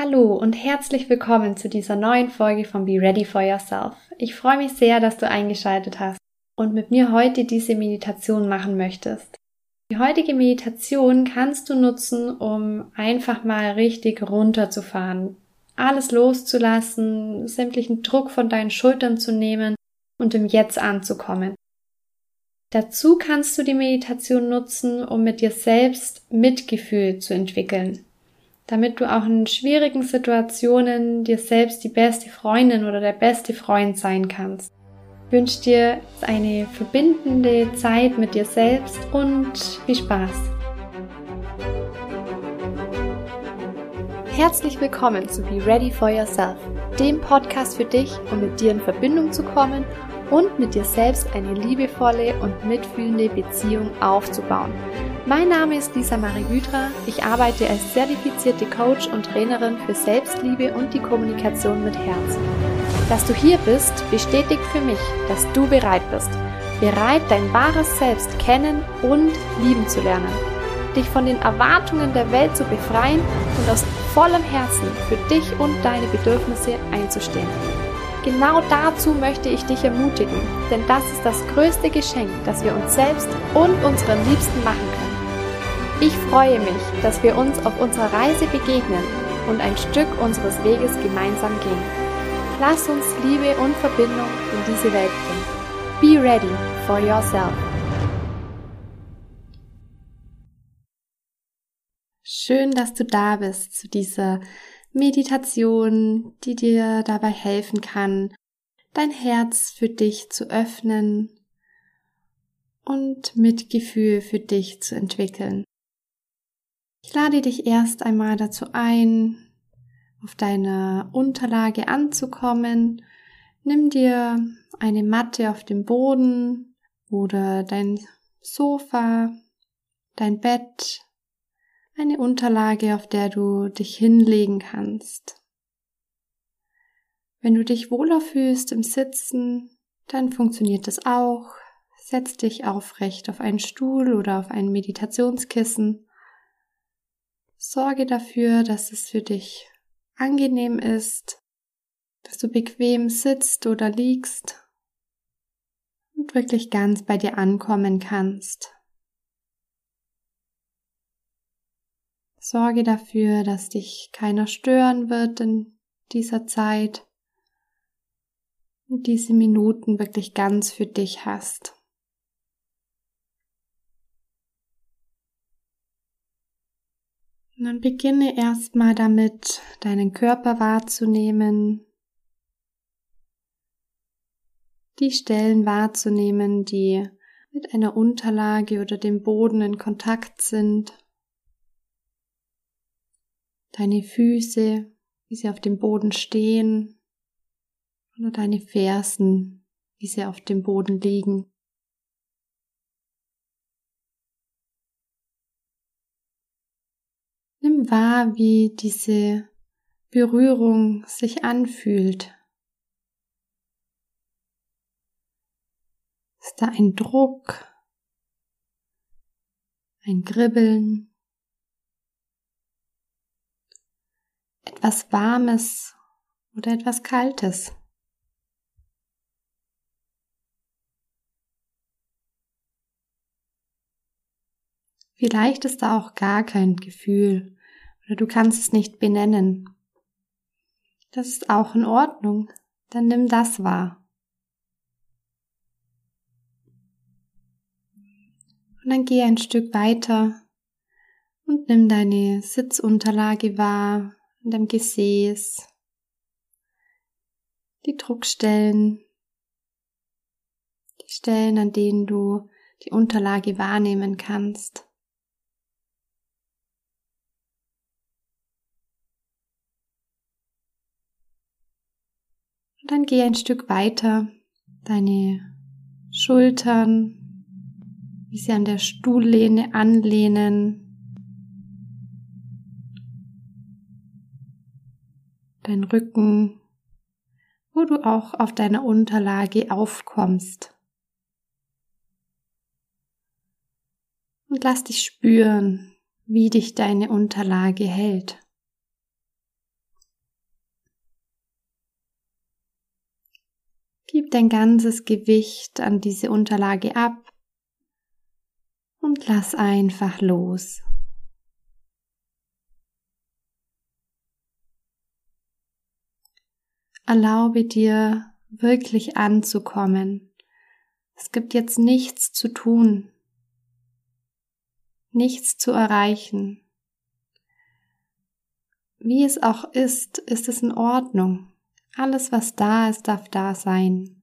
Hallo und herzlich willkommen zu dieser neuen Folge von Be Ready for Yourself. Ich freue mich sehr, dass du eingeschaltet hast und mit mir heute diese Meditation machen möchtest. Die heutige Meditation kannst du nutzen, um einfach mal richtig runterzufahren, alles loszulassen, sämtlichen Druck von deinen Schultern zu nehmen und im Jetzt anzukommen. Dazu kannst du die Meditation nutzen, um mit dir selbst Mitgefühl zu entwickeln damit du auch in schwierigen Situationen dir selbst die beste Freundin oder der beste Freund sein kannst. Ich wünsche dir eine verbindende Zeit mit dir selbst und viel Spaß. Herzlich willkommen zu Be Ready for Yourself, dem Podcast für dich, um mit dir in Verbindung zu kommen und mit dir selbst eine liebevolle und mitfühlende Beziehung aufzubauen. Mein Name ist Lisa Marie Hydra. Ich arbeite als zertifizierte Coach und Trainerin für Selbstliebe und die Kommunikation mit Herz. Dass du hier bist, bestätigt für mich, dass du bereit bist. Bereit, dein wahres Selbst kennen und lieben zu lernen. Dich von den Erwartungen der Welt zu befreien und aus vollem Herzen für dich und deine Bedürfnisse einzustehen. Genau dazu möchte ich dich ermutigen, denn das ist das größte Geschenk, das wir uns selbst und unseren Liebsten machen können. Ich freue mich, dass wir uns auf unserer Reise begegnen und ein Stück unseres Weges gemeinsam gehen. Lass uns Liebe und Verbindung in diese Welt bringen. Be ready for yourself. Schön, dass du da bist zu dieser Meditation, die dir dabei helfen kann, dein Herz für dich zu öffnen und Mitgefühl für dich zu entwickeln. Ich lade dich erst einmal dazu ein, auf deiner Unterlage anzukommen. Nimm dir eine Matte auf dem Boden oder dein Sofa, dein Bett, eine Unterlage, auf der du dich hinlegen kannst. Wenn du dich wohler fühlst im Sitzen, dann funktioniert das auch. Setz dich aufrecht auf einen Stuhl oder auf ein Meditationskissen. Sorge dafür, dass es für dich angenehm ist, dass du bequem sitzt oder liegst und wirklich ganz bei dir ankommen kannst. Sorge dafür, dass dich keiner stören wird in dieser Zeit und diese Minuten wirklich ganz für dich hast. Und dann beginne erstmal damit, deinen Körper wahrzunehmen, die Stellen wahrzunehmen, die mit einer Unterlage oder dem Boden in Kontakt sind deine Füße, wie sie auf dem Boden stehen, oder deine Fersen, wie sie auf dem Boden liegen. Nimm wahr, wie diese Berührung sich anfühlt. Ist da ein Druck, ein Kribbeln? etwas Warmes oder etwas Kaltes. Vielleicht ist da auch gar kein Gefühl oder du kannst es nicht benennen. Das ist auch in Ordnung, dann nimm das wahr. Und dann geh ein Stück weiter und nimm deine Sitzunterlage wahr, in deinem Gesäß, die Druckstellen, die Stellen, an denen du die Unterlage wahrnehmen kannst. Und dann geh ein Stück weiter, deine Schultern, wie sie an der Stuhllehne anlehnen, dein Rücken, wo du auch auf deiner Unterlage aufkommst. Und lass dich spüren, wie dich deine Unterlage hält. Gib dein ganzes Gewicht an diese Unterlage ab und lass einfach los. Erlaube dir wirklich anzukommen. Es gibt jetzt nichts zu tun, nichts zu erreichen. Wie es auch ist, ist es in Ordnung. Alles, was da ist, darf da sein.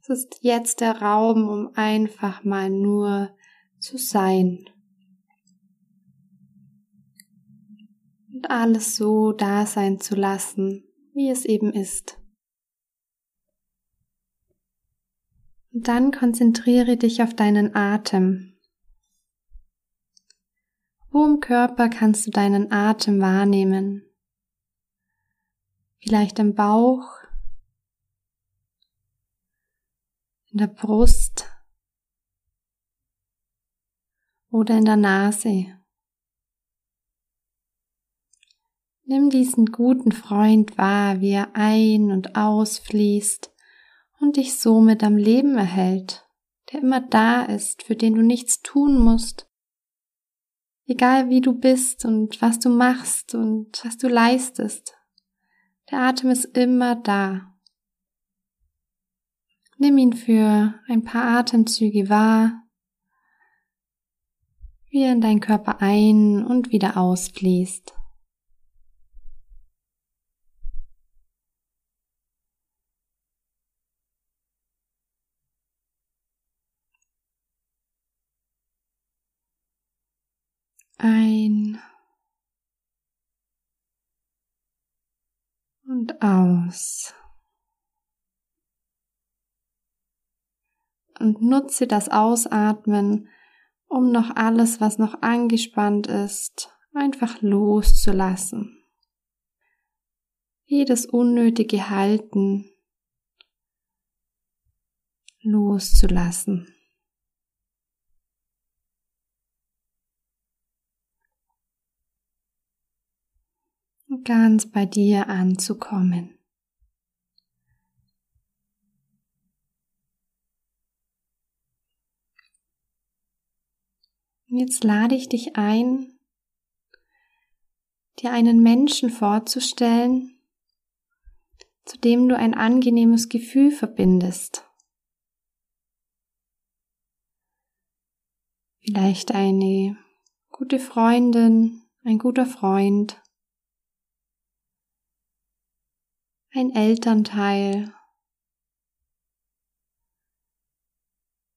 Es ist jetzt der Raum, um einfach mal nur zu sein. Und alles so da sein zu lassen, wie es eben ist. Und dann konzentriere dich auf deinen Atem. Wo im Körper kannst du deinen Atem wahrnehmen? Vielleicht im Bauch, in der Brust oder in der Nase. Nimm diesen guten Freund wahr, wie er ein- und ausfließt und dich somit am Leben erhält, der immer da ist, für den du nichts tun musst, Egal wie du bist und was du machst und was du leistest, der Atem ist immer da. Nimm ihn für ein paar Atemzüge wahr, wie er in deinen Körper ein und wieder ausfließt. Ein und aus. Und nutze das Ausatmen, um noch alles, was noch angespannt ist, einfach loszulassen. Jedes unnötige Halten loszulassen. Ganz bei dir anzukommen. Jetzt lade ich dich ein, dir einen Menschen vorzustellen, zu dem du ein angenehmes Gefühl verbindest. Vielleicht eine gute Freundin, ein guter Freund, ein Elternteil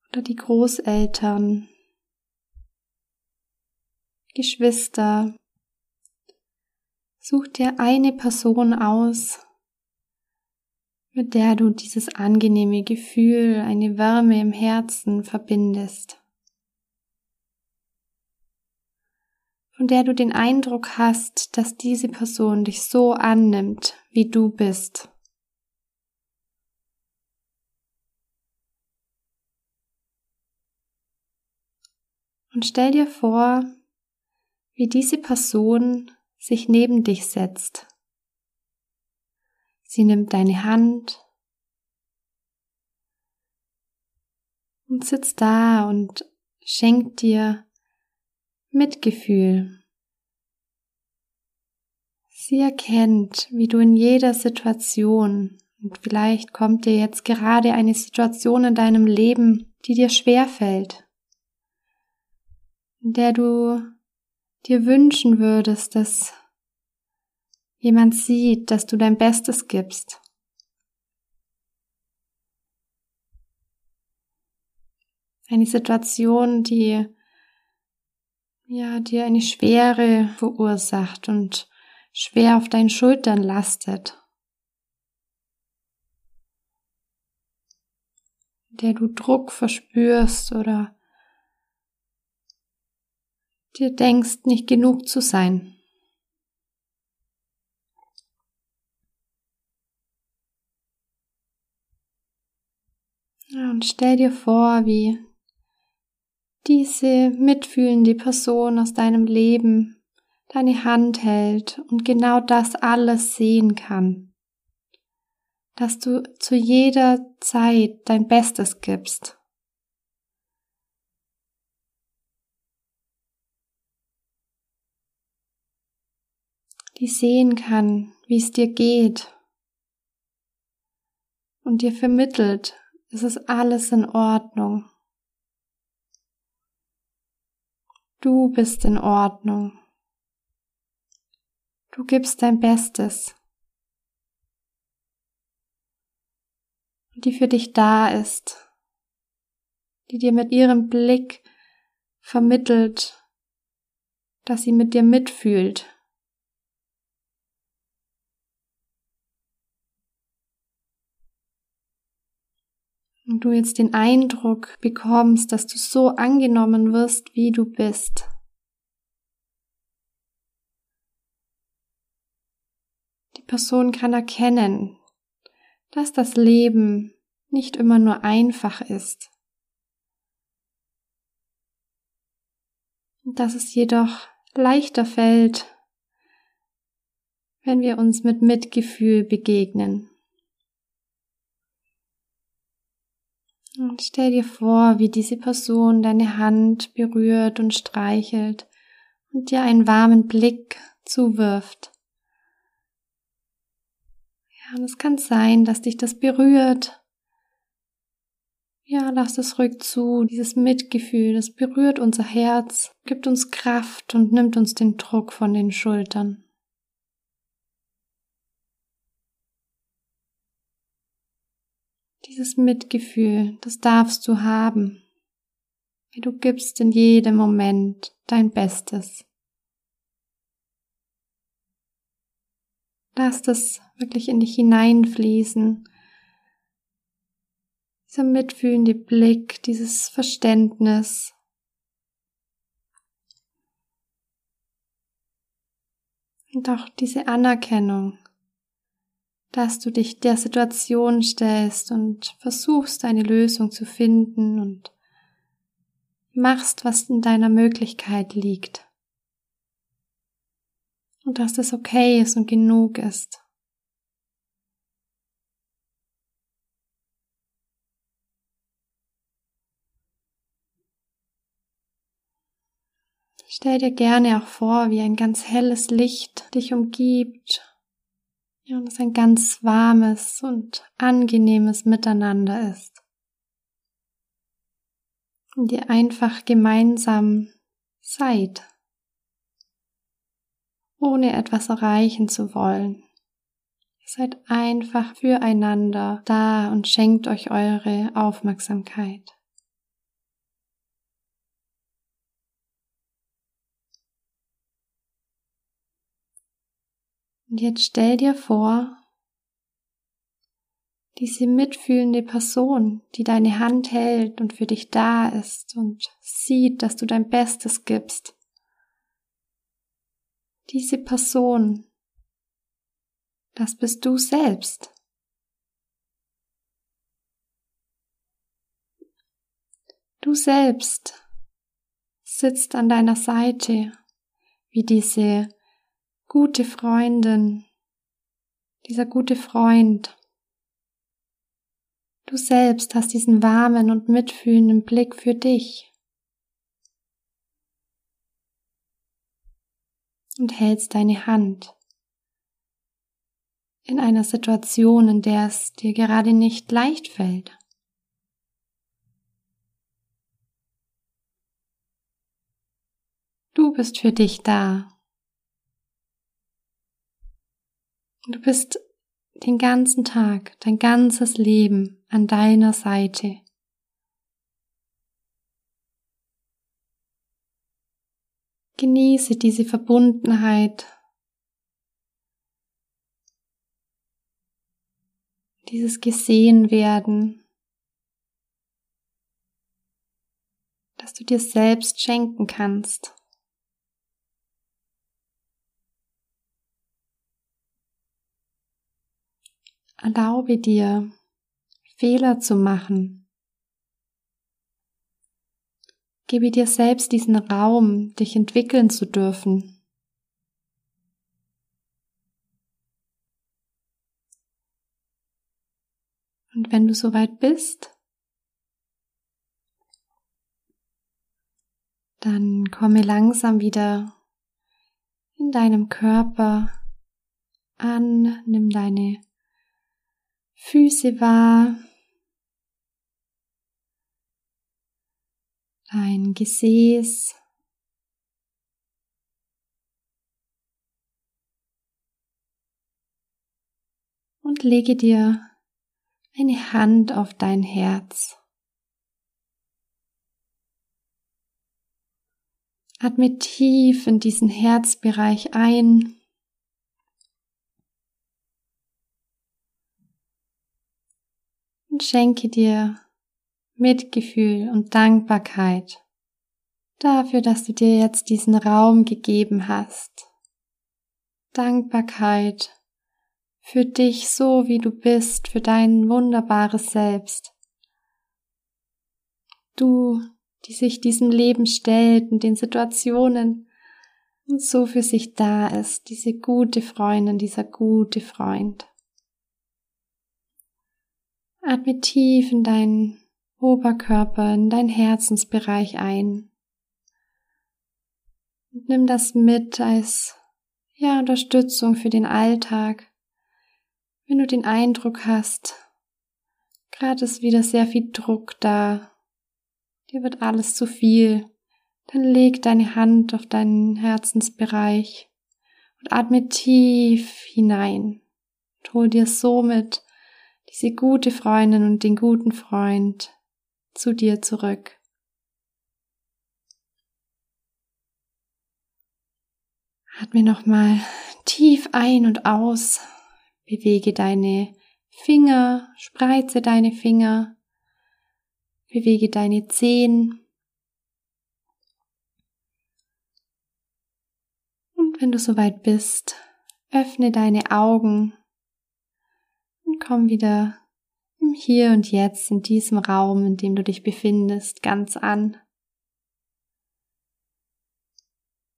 oder die Großeltern, Geschwister. Such dir eine Person aus, mit der du dieses angenehme Gefühl, eine Wärme im Herzen verbindest. Von der du den Eindruck hast, dass diese Person dich so annimmt, wie du bist. Und stell dir vor, wie diese Person sich neben dich setzt. Sie nimmt deine Hand und sitzt da und schenkt dir Mitgefühl. Sie erkennt, wie du in jeder Situation, und vielleicht kommt dir jetzt gerade eine Situation in deinem Leben, die dir schwer fällt, in der du dir wünschen würdest, dass jemand sieht, dass du dein Bestes gibst. Eine Situation, die ja, dir eine Schwere verursacht und schwer auf deinen Schultern lastet, der du Druck verspürst oder dir denkst, nicht genug zu sein. Ja, und stell dir vor, wie diese mitfühlende Person aus deinem Leben deine Hand hält und genau das alles sehen kann. dass du zu jeder Zeit dein Bestes gibst. Die sehen kann, wie es dir geht und dir vermittelt, es ist alles in Ordnung. Du bist in Ordnung. Du gibst dein Bestes. Die für dich da ist, die dir mit ihrem Blick vermittelt, dass sie mit dir mitfühlt. Und du jetzt den Eindruck bekommst, dass du so angenommen wirst, wie du bist. Die Person kann erkennen, dass das Leben nicht immer nur einfach ist. Und dass es jedoch leichter fällt, wenn wir uns mit Mitgefühl begegnen. Und stell dir vor, wie diese Person deine Hand berührt und streichelt und dir einen warmen Blick zuwirft. Ja, und es kann sein, dass dich das berührt. Ja, lass das ruhig zu, dieses Mitgefühl, das berührt unser Herz, gibt uns Kraft und nimmt uns den Druck von den Schultern. Dieses Mitgefühl, das darfst du haben. Wie du gibst in jedem Moment dein Bestes. Lass das wirklich in dich hineinfließen. Dieser mitfühlende Blick, dieses Verständnis. Und auch diese Anerkennung dass du dich der Situation stellst und versuchst eine Lösung zu finden und machst, was in deiner Möglichkeit liegt. Und dass das okay ist und genug ist. Stell dir gerne auch vor, wie ein ganz helles Licht dich umgibt ja, und es ein ganz warmes und angenehmes Miteinander ist. Und ihr einfach gemeinsam seid, ohne etwas erreichen zu wollen. Seid einfach füreinander da und schenkt euch eure Aufmerksamkeit. Und jetzt stell dir vor, diese mitfühlende Person, die deine Hand hält und für dich da ist und sieht, dass du dein Bestes gibst. Diese Person, das bist du selbst. Du selbst sitzt an deiner Seite wie diese gute Freundin, dieser gute Freund. Du selbst hast diesen warmen und mitfühlenden Blick für dich und hältst deine Hand in einer Situation, in der es dir gerade nicht leicht fällt. Du bist für dich da. Du bist den ganzen Tag, dein ganzes Leben an deiner Seite. Genieße diese Verbundenheit, dieses gesehen werden, dass du dir selbst schenken kannst. Erlaube dir, Fehler zu machen. Gebe dir selbst diesen Raum, dich entwickeln zu dürfen. Und wenn du soweit bist, dann komme langsam wieder in deinem Körper an, nimm deine Füße wahr, dein Gesäß, und lege dir eine Hand auf dein Herz. Atme tief in diesen Herzbereich ein. Und schenke dir Mitgefühl und Dankbarkeit dafür, dass du dir jetzt diesen Raum gegeben hast. Dankbarkeit für dich so, wie du bist, für dein wunderbares Selbst. Du, die sich diesem Leben stellt und den Situationen und so für sich da ist, diese gute Freundin, dieser gute Freund. Atme tief in deinen Oberkörper, in deinen Herzensbereich ein. Und nimm das mit als ja, Unterstützung für den Alltag, wenn du den Eindruck hast, gerade ist wieder sehr viel Druck da, dir wird alles zu viel, dann leg deine Hand auf deinen Herzensbereich und atme tief hinein und hol dir somit diese gute Freundin und den guten Freund zu dir zurück. Atme nochmal tief ein und aus Bewege deine Finger, spreize deine Finger, bewege deine Zehen. Und wenn du soweit bist, öffne deine Augen und komm wieder im Hier und Jetzt in diesem Raum, in dem du dich befindest, ganz an.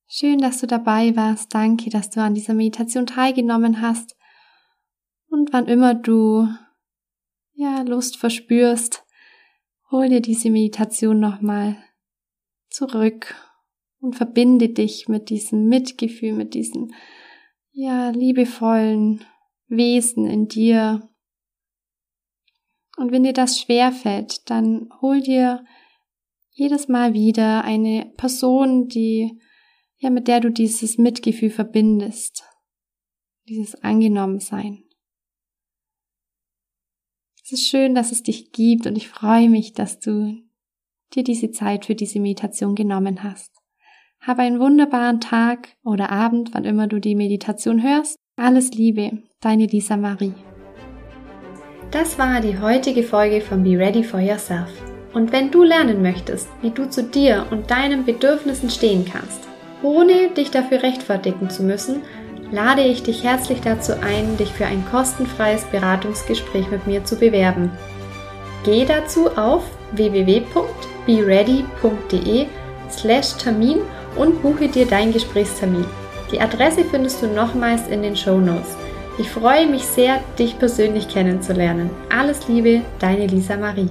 Schön, dass du dabei warst. Danke, dass du an dieser Meditation teilgenommen hast. Und wann immer du ja Lust verspürst, hol dir diese Meditation nochmal zurück und verbinde dich mit diesem Mitgefühl, mit diesem ja liebevollen Wesen in dir. Und wenn dir das schwerfällt, dann hol dir jedes Mal wieder eine Person, die ja mit der du dieses Mitgefühl verbindest, dieses Angenommensein. Es ist schön, dass es dich gibt und ich freue mich, dass du dir diese Zeit für diese Meditation genommen hast. Habe einen wunderbaren Tag oder Abend, wann immer du die Meditation hörst. Alles Liebe, deine Lisa Marie. Das war die heutige Folge von Be Ready for Yourself. Und wenn du lernen möchtest, wie du zu dir und deinen Bedürfnissen stehen kannst, ohne dich dafür rechtfertigen zu müssen, lade ich dich herzlich dazu ein, dich für ein kostenfreies Beratungsgespräch mit mir zu bewerben. Geh dazu auf www.beready.de slash Termin und buche dir deinen Gesprächstermin. Die Adresse findest du nochmals in den Show Notes. Ich freue mich sehr, dich persönlich kennenzulernen. Alles Liebe, deine Lisa Marie.